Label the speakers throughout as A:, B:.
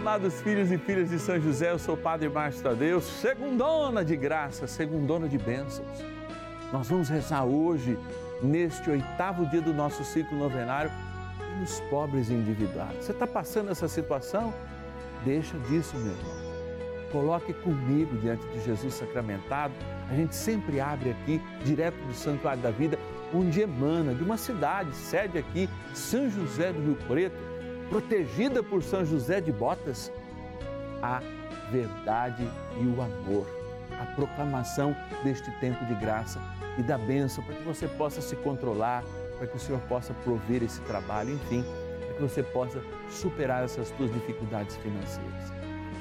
A: amados filhos e filhas de São José, eu sou o Padre Márcio Tadeu, segundona de graça, segundona de bênçãos. Nós vamos rezar hoje, neste oitavo dia do nosso ciclo novenário, pelos pobres endividados. Você está passando essa situação? Deixa disso, meu irmão. Coloque comigo diante de Jesus sacramentado. A gente sempre abre aqui, direto do Santuário da Vida, onde emana de uma cidade, sede aqui, São José do Rio Preto protegida por São José de Botas, a verdade e o amor, a proclamação deste tempo de graça e da bênção para que você possa se controlar, para que o Senhor possa prover esse trabalho, enfim, para que você possa superar essas suas dificuldades financeiras.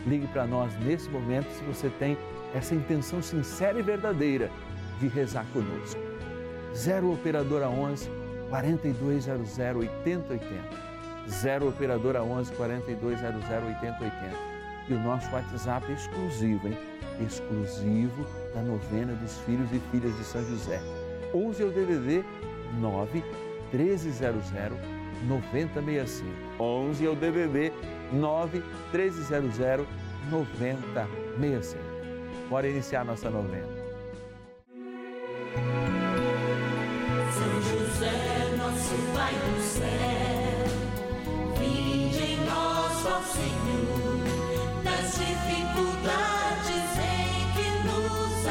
A: Ligue para nós nesse momento se você tem essa intenção sincera e verdadeira de rezar conosco. 0 Operadora 11 4200 8080 0 operadora 11 4200 8080. E o nosso WhatsApp é exclusivo, hein? Exclusivo da novena dos filhos e filhas de São José. 11 é o DDD 9 1300 9065. 11 é o DDD 9 1300 9065. Bora iniciar nossa novena.
B: São José, nosso Pai do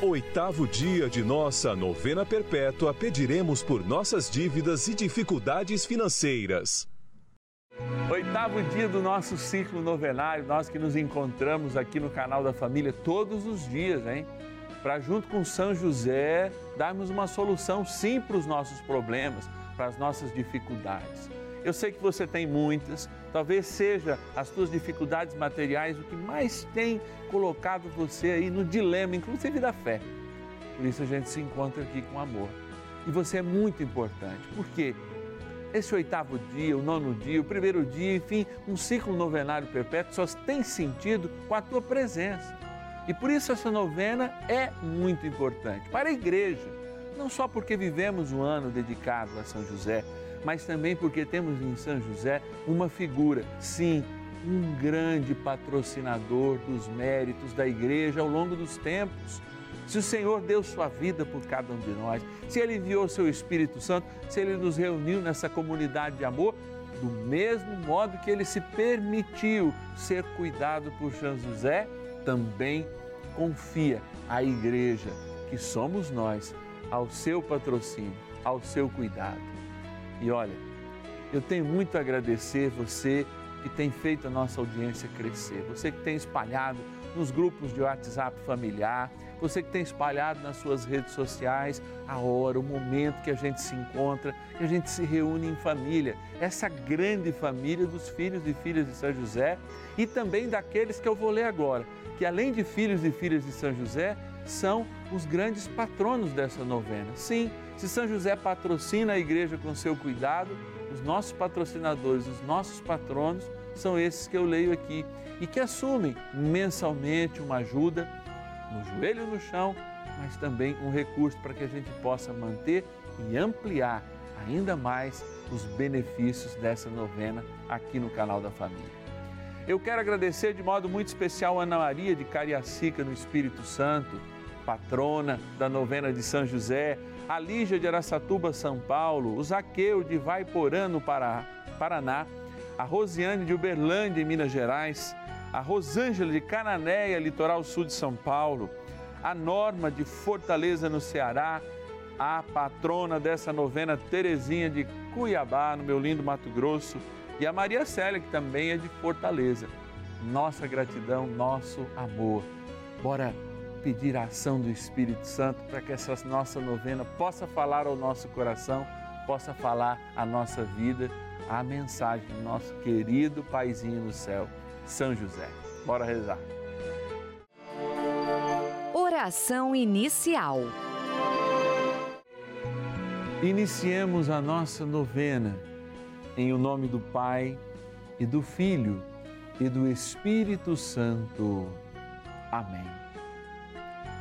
C: oitavo dia de nossa novena perpétua, pediremos por nossas dívidas e dificuldades financeiras.
A: Oitavo dia do nosso ciclo novenário, nós que nos encontramos aqui no canal da família todos os dias, hein? Para junto com São José darmos uma solução sim para os nossos problemas, para as nossas dificuldades. Eu sei que você tem muitas, talvez seja as suas dificuldades materiais o que mais tem colocado você aí no dilema, inclusive da fé. Por isso a gente se encontra aqui com amor. E você é muito importante, porque esse oitavo dia, o nono dia, o primeiro dia, enfim, um ciclo novenário perpétuo só tem sentido com a tua presença. E por isso essa novena é muito importante para a igreja, não só porque vivemos um ano dedicado a São José, mas também porque temos em São José uma figura, sim, um grande patrocinador dos méritos da igreja ao longo dos tempos. Se o Senhor deu sua vida por cada um de nós, se Ele enviou seu Espírito Santo, se Ele nos reuniu nessa comunidade de amor, do mesmo modo que Ele se permitiu ser cuidado por São José, também confia à igreja, que somos nós, ao seu patrocínio, ao seu cuidado. E olha, eu tenho muito a agradecer você que tem feito a nossa audiência crescer, você que tem espalhado nos grupos de WhatsApp familiar, você que tem espalhado nas suas redes sociais a hora, o momento que a gente se encontra, que a gente se reúne em família, essa grande família dos filhos e filhas de São José e também daqueles que eu vou ler agora, que além de filhos e filhas de São José, são os grandes patronos dessa novena. Sim, se São José patrocina a igreja com seu cuidado, os nossos patrocinadores, os nossos patronos, são esses que eu leio aqui e que assumem mensalmente uma ajuda no joelho no chão, mas também um recurso para que a gente possa manter e ampliar ainda mais os benefícios dessa novena aqui no canal da família. Eu quero agradecer de modo muito especial a Ana Maria de Cariacica, no Espírito Santo, patrona da novena de São José, a Lígia de Aracatuba, São Paulo, o Zaqueu de Vaiporã, no Paraná, a Rosiane de Uberlândia, em Minas Gerais, a Rosângela de Cananéia, litoral sul de São Paulo, a Norma de Fortaleza, no Ceará, a patrona dessa novena, Terezinha de Cuiabá, no meu lindo Mato Grosso, e a Maria Célia, que também é de Fortaleza. Nossa gratidão, nosso amor. Bora pedir a ação do Espírito Santo para que essa nossa novena possa falar ao nosso coração, possa falar à nossa vida, a mensagem do nosso querido Paizinho no céu, São José. Bora rezar.
D: Oração inicial.
A: Iniciemos a nossa novena em o nome do Pai e do Filho e do Espírito Santo. Amém.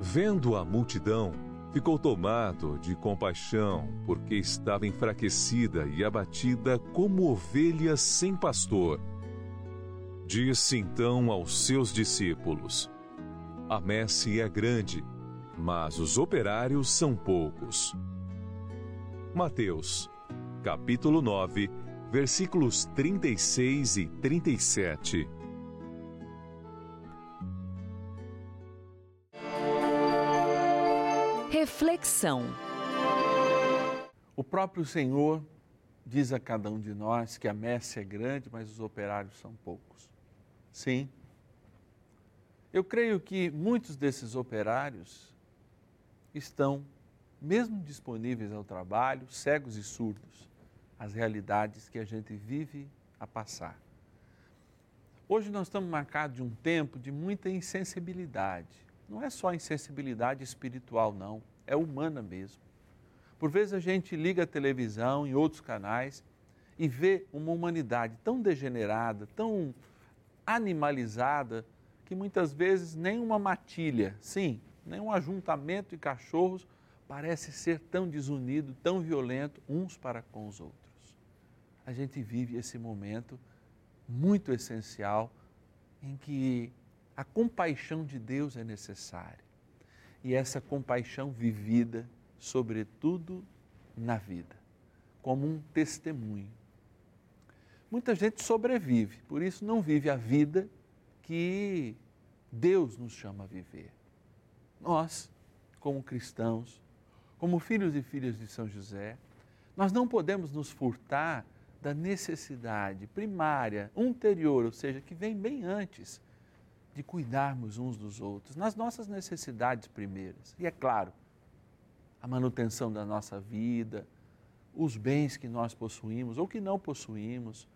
C: Vendo a multidão, ficou tomado de compaixão, porque estava enfraquecida e abatida como ovelha sem pastor. Disse então aos seus discípulos: A messe é grande, mas os operários são poucos. Mateus, capítulo 9, versículos 36 e 37.
D: Reflexão.
A: O próprio Senhor diz a cada um de nós que a messe é grande, mas os operários são poucos. Sim. Eu creio que muitos desses operários estão, mesmo disponíveis ao trabalho, cegos e surdos às realidades que a gente vive a passar. Hoje nós estamos marcados de um tempo de muita insensibilidade não é só insensibilidade espiritual, não, é humana mesmo. Por vezes a gente liga a televisão em outros canais e vê uma humanidade tão degenerada, tão animalizada, que muitas vezes nem uma matilha, sim, nem um ajuntamento de cachorros parece ser tão desunido, tão violento uns para com os outros. A gente vive esse momento muito essencial em que a compaixão de Deus é necessária. E essa compaixão vivida, sobretudo na vida, como um testemunho. Muita gente sobrevive, por isso não vive a vida que Deus nos chama a viver. Nós, como cristãos, como filhos e filhas de São José, nós não podemos nos furtar da necessidade primária, anterior, ou seja, que vem bem antes de cuidarmos uns dos outros, nas nossas necessidades primeiras. E é claro, a manutenção da nossa vida, os bens que nós possuímos ou que não possuímos,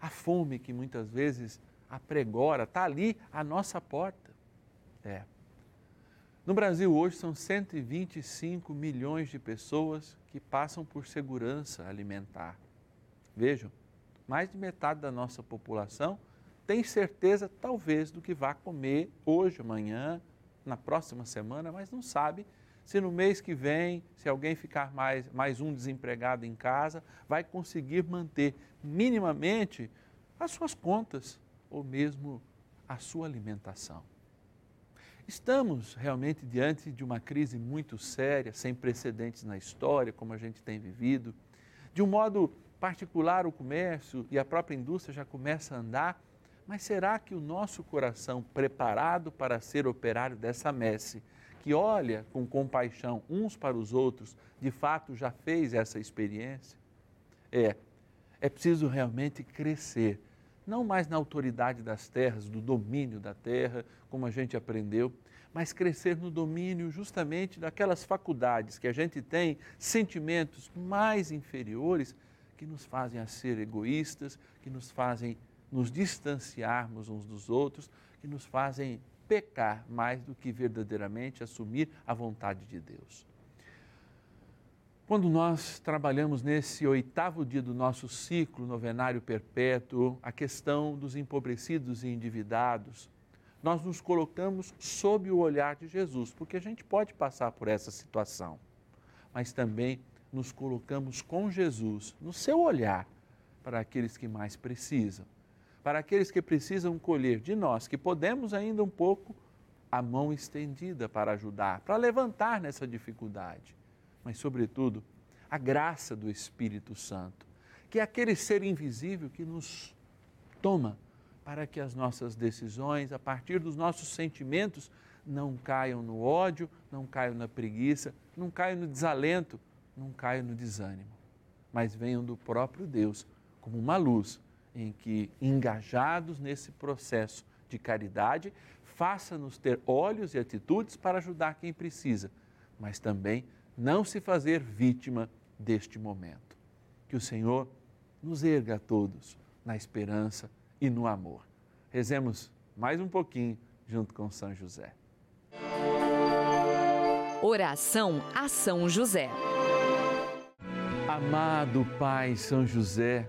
A: a fome que muitas vezes apregora, está ali à nossa porta. É. No Brasil hoje são 125 milhões de pessoas que passam por segurança alimentar. Vejam, mais de metade da nossa população tem certeza, talvez, do que vai comer hoje, amanhã, na próxima semana, mas não sabe se no mês que vem, se alguém ficar mais, mais um desempregado em casa, vai conseguir manter minimamente as suas contas ou mesmo a sua alimentação. Estamos realmente diante de uma crise muito séria, sem precedentes na história, como a gente tem vivido. De um modo particular, o comércio e a própria indústria já começa a andar, mas será que o nosso coração, preparado para ser operário dessa messe, que olha com compaixão uns para os outros, de fato já fez essa experiência? É, é preciso realmente crescer não mais na autoridade das terras, do domínio da terra, como a gente aprendeu, mas crescer no domínio justamente daquelas faculdades que a gente tem, sentimentos mais inferiores que nos fazem a ser egoístas, que nos fazem nos distanciarmos uns dos outros, que nos fazem pecar mais do que verdadeiramente assumir a vontade de Deus. Quando nós trabalhamos nesse oitavo dia do nosso ciclo novenário perpétuo, a questão dos empobrecidos e endividados, nós nos colocamos sob o olhar de Jesus, porque a gente pode passar por essa situação, mas também nos colocamos com Jesus, no seu olhar, para aqueles que mais precisam, para aqueles que precisam colher de nós, que podemos ainda um pouco, a mão estendida para ajudar, para levantar nessa dificuldade. Mas, sobretudo, a graça do Espírito Santo, que é aquele ser invisível que nos toma para que as nossas decisões, a partir dos nossos sentimentos, não caiam no ódio, não caiam na preguiça, não caiam no desalento, não caiam no desânimo, mas venham do próprio Deus como uma luz em que, engajados nesse processo de caridade, faça-nos ter olhos e atitudes para ajudar quem precisa, mas também não se fazer vítima deste momento. Que o Senhor nos erga a todos na esperança e no amor. Rezemos mais um pouquinho junto com São José.
D: Oração a São José.
A: Amado Pai São José,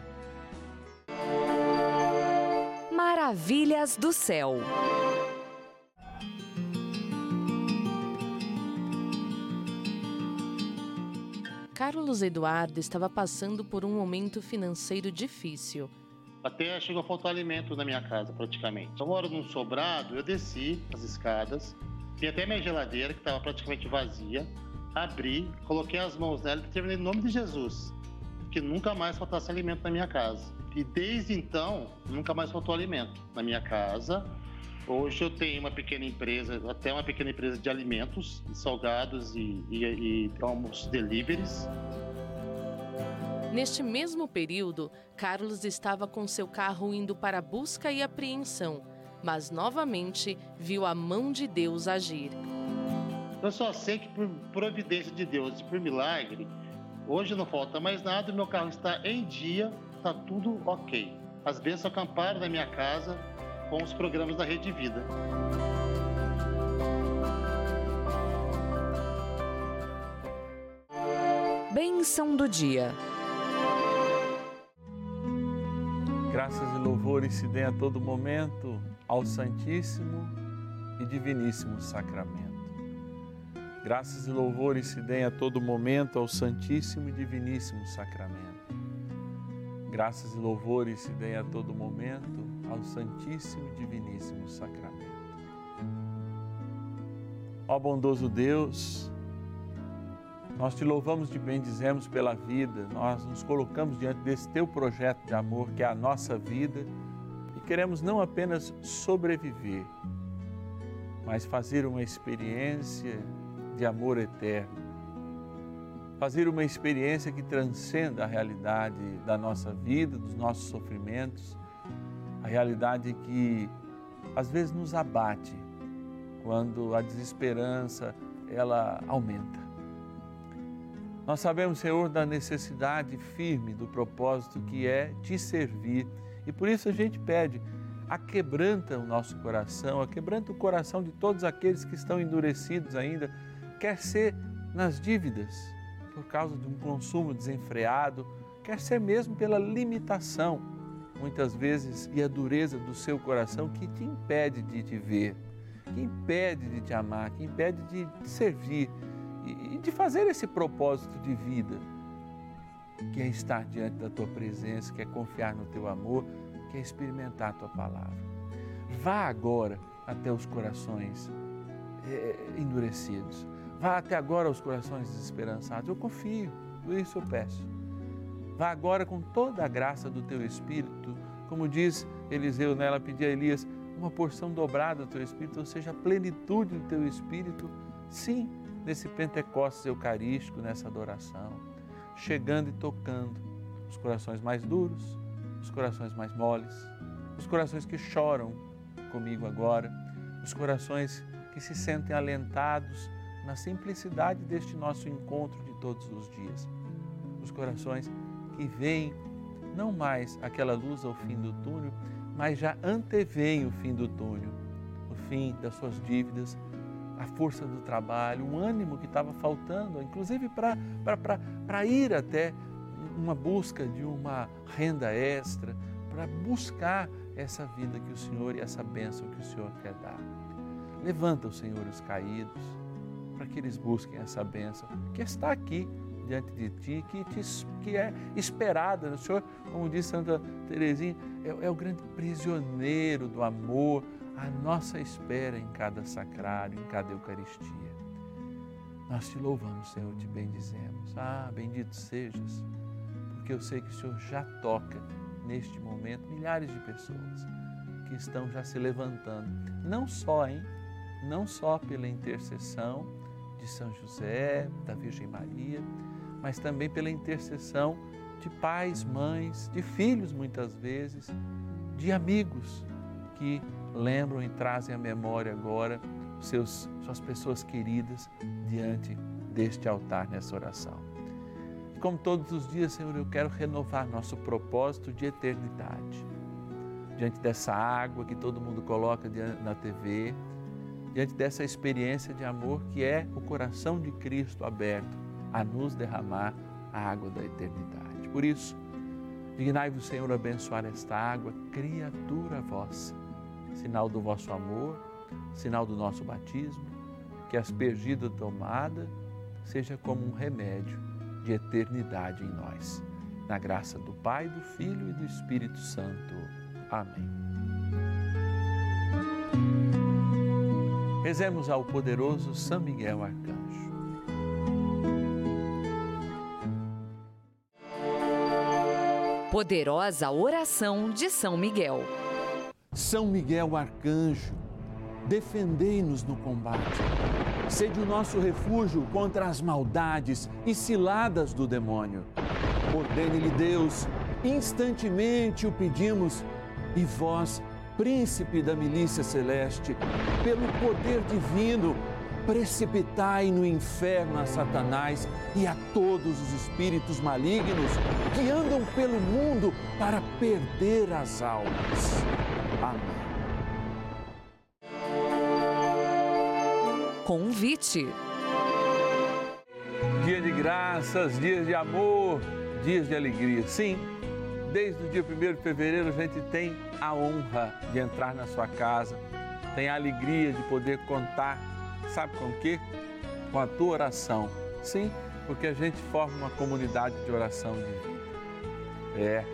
D: Maravilhas do céu.
E: Carlos Eduardo estava passando por um momento financeiro difícil.
F: Até chegou a faltar alimento na minha casa, praticamente. Eu moro num sobrado, eu desci as escadas, vi até minha geladeira, que estava praticamente vazia, abri, coloquei as mãos nela e terminei em nome de Jesus, que nunca mais faltasse alimento na minha casa. E desde então, nunca mais faltou alimento na minha casa. Hoje eu tenho uma pequena empresa, até uma pequena empresa de alimentos, salgados e, e, e almoços deliveries.
E: Neste mesmo período, Carlos estava com seu carro indo para busca e apreensão, mas novamente viu a mão de Deus agir.
F: Eu só sei que por providência de Deus e por milagre, hoje não falta mais nada, meu carro está em dia, está tudo ok. As bênçãos acamparam na minha casa com os programas da Rede Vida.
D: Bênção do dia.
A: Graças e louvores se dêem a todo momento ao Santíssimo e Diviníssimo Sacramento. Graças e louvores se deem a todo momento ao Santíssimo e Diviníssimo Sacramento. Graças e louvores se deem a todo momento ao Santíssimo e Diviníssimo Sacramento. Ó bondoso Deus, nós te louvamos e te bendizemos pela vida, nós nos colocamos diante desse teu projeto de amor que é a nossa vida e queremos não apenas sobreviver, mas fazer uma experiência de amor eterno. Fazer uma experiência que transcenda a realidade da nossa vida, dos nossos sofrimentos, a realidade que às vezes nos abate quando a desesperança ela aumenta. Nós sabemos, Senhor, da necessidade firme do propósito que é te servir e por isso a gente pede, aquebranta o nosso coração, aquebranta o coração de todos aqueles que estão endurecidos ainda, quer ser nas dívidas, por causa de um consumo desenfreado, quer ser mesmo pela limitação, muitas vezes, e a dureza do seu coração que te impede de te ver, que impede de te amar, que impede de te servir e de fazer esse propósito de vida, que é estar diante da tua presença, que é confiar no teu amor, que é experimentar a tua palavra. Vá agora até os corações é, endurecidos. Vá até agora aos corações desesperançados. Eu confio, por isso eu peço. Vá agora com toda a graça do teu Espírito, como diz Eliseu, né? pedia a Elias, uma porção dobrada do teu Espírito, ou seja, a plenitude do teu Espírito, sim, nesse Pentecostes eucarístico, nessa adoração, chegando e tocando os corações mais duros, os corações mais moles, os corações que choram comigo agora, os corações que se sentem alentados na simplicidade deste nosso encontro de todos os dias. Os corações que veem não mais aquela luz ao fim do túnel, mas já anteveem o fim do túnel, o fim das suas dívidas, a força do trabalho, o ânimo que estava faltando, inclusive para ir até uma busca de uma renda extra, para buscar essa vida que o Senhor e essa bênção que o Senhor quer dar. Levanta o Senhor os caídos, para que eles busquem essa bênção que está aqui diante de ti, que, te, que é esperada. O Senhor, como diz Santa Teresinha, é, é o grande prisioneiro do amor, a nossa espera em cada sacrário, em cada Eucaristia. Nós te louvamos, Senhor, te bendizemos. Ah, bendito sejas, porque eu sei que o Senhor já toca neste momento milhares de pessoas que estão já se levantando, não só, hein? Não só pela intercessão de São José, da Virgem Maria, mas também pela intercessão de pais, mães, de filhos muitas vezes, de amigos que lembram e trazem à memória agora seus, suas pessoas queridas diante deste altar nessa oração. Como todos os dias, Senhor, eu quero renovar nosso propósito de eternidade. Diante dessa água que todo mundo coloca na TV, diante dessa experiência de amor que é o coração de Cristo aberto a nos derramar a água da eternidade. Por isso, dignai-vos, Senhor, abençoar esta água, criatura vossa, sinal do vosso amor, sinal do nosso batismo, que aspergida tomada seja como um remédio de eternidade em nós. Na graça do Pai, do Filho e do Espírito Santo. Amém. Rezemos ao poderoso São Miguel Arcanjo.
D: Poderosa oração de São Miguel.
A: São Miguel Arcanjo, defendei-nos no combate. Sede o nosso refúgio contra as maldades e ciladas do demônio. Ordene-lhe Deus, instantemente o pedimos, e vós, príncipe da milícia celeste, pelo poder divino, precipitai no inferno a Satanás e a todos os espíritos malignos que andam pelo mundo para perder as almas. Amém.
D: Convite.
A: Dia de graças, dias de amor, dias de alegria. Sim, desde o dia 1 de fevereiro a gente tem a honra de entrar na sua casa, tem a alegria de poder contar, sabe com o quê? Com a tua oração. Sim, porque a gente forma uma comunidade de oração de vida. É.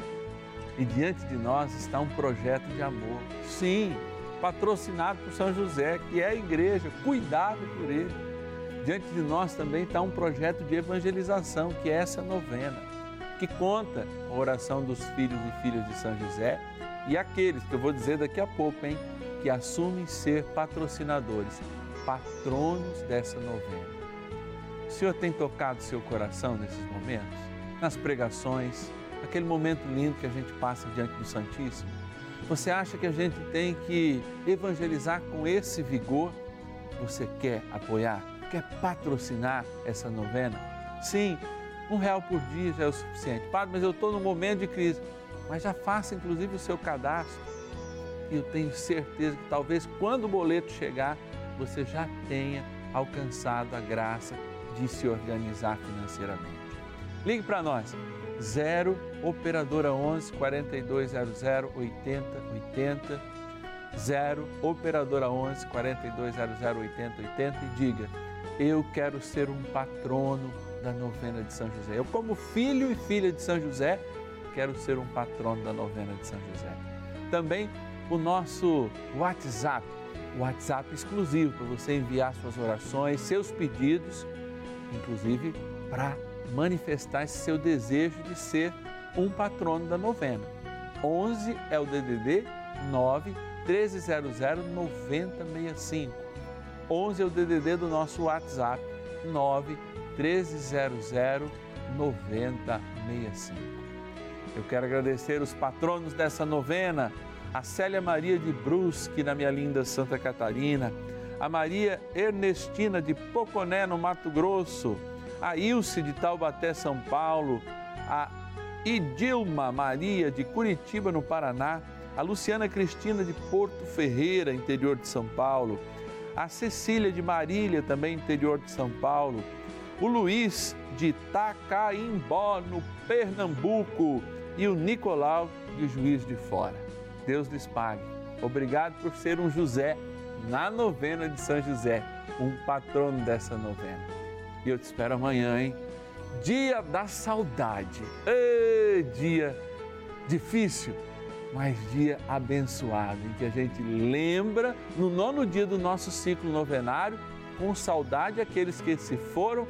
A: E diante de nós está um projeto de amor. Sim, patrocinado por São José, que é a igreja, cuidado por ele. Diante de nós também está um projeto de evangelização, que é essa novena, que conta a oração dos filhos e filhas de São José e aqueles que eu vou dizer daqui a pouco, hein, que assumem ser patrocinadores, patronos dessa novena. O Senhor tem tocado seu coração nesses momentos? Nas pregações, aquele momento lindo que a gente passa diante do Santíssimo? Você acha que a gente tem que evangelizar com esse vigor? Você quer apoiar? Quer patrocinar essa novena? Sim, um real por dia já é o suficiente. Padre, mas eu estou num momento de crise. Mas já faça inclusive o seu cadastro. E eu tenho certeza que talvez quando o boleto chegar, você já tenha alcançado a graça de se organizar financeiramente. Ligue para nós, 0 Operadora 11 4200 8080, 0 Operadora 11 4200 8080 e diga: Eu quero ser um patrono da novena de São José. Eu, como filho e filha de São José, quero ser um patrono da novena de São José. Também o nosso WhatsApp, WhatsApp exclusivo para você enviar suas orações, seus pedidos, inclusive para manifestar esse seu desejo de ser um patrono da novena. 11 é o DDD 9 1300 9065. 11 é o DDD do nosso WhatsApp 9 1300 9065. Eu quero agradecer os patronos dessa novena, a Célia Maria de Brusque, na minha linda Santa Catarina, a Maria Ernestina de Poconé, no Mato Grosso, a Ilse de Taubaté, São Paulo, a Idilma Maria de Curitiba, no Paraná, a Luciana Cristina de Porto Ferreira, interior de São Paulo, a Cecília de Marília, também interior de São Paulo, o Luiz de Tacaimbó, no Pernambuco, e o Nicolau de Juiz de Fora. Deus lhes pague. Obrigado por ser um José na novena de São José, um patrono dessa novena. E eu te espero amanhã, hein? Dia da saudade. Dia difícil, mas dia abençoado, em que a gente lembra no nono dia do nosso ciclo novenário, com saudade aqueles que se foram,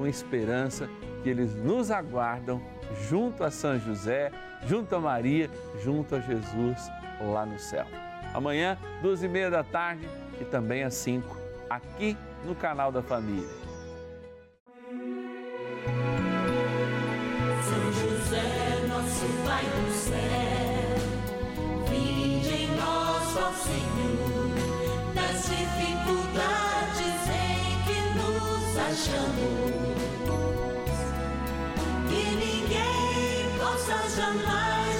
A: com esperança que eles nos aguardam junto a São José, junto a Maria, junto a Jesus lá no céu. Amanhã, duas e meia da tarde e também às cinco, aqui no canal da Família.
B: São José, nosso Pai do céu, em Senhor, das dificuldades em que nos achamos. 到将来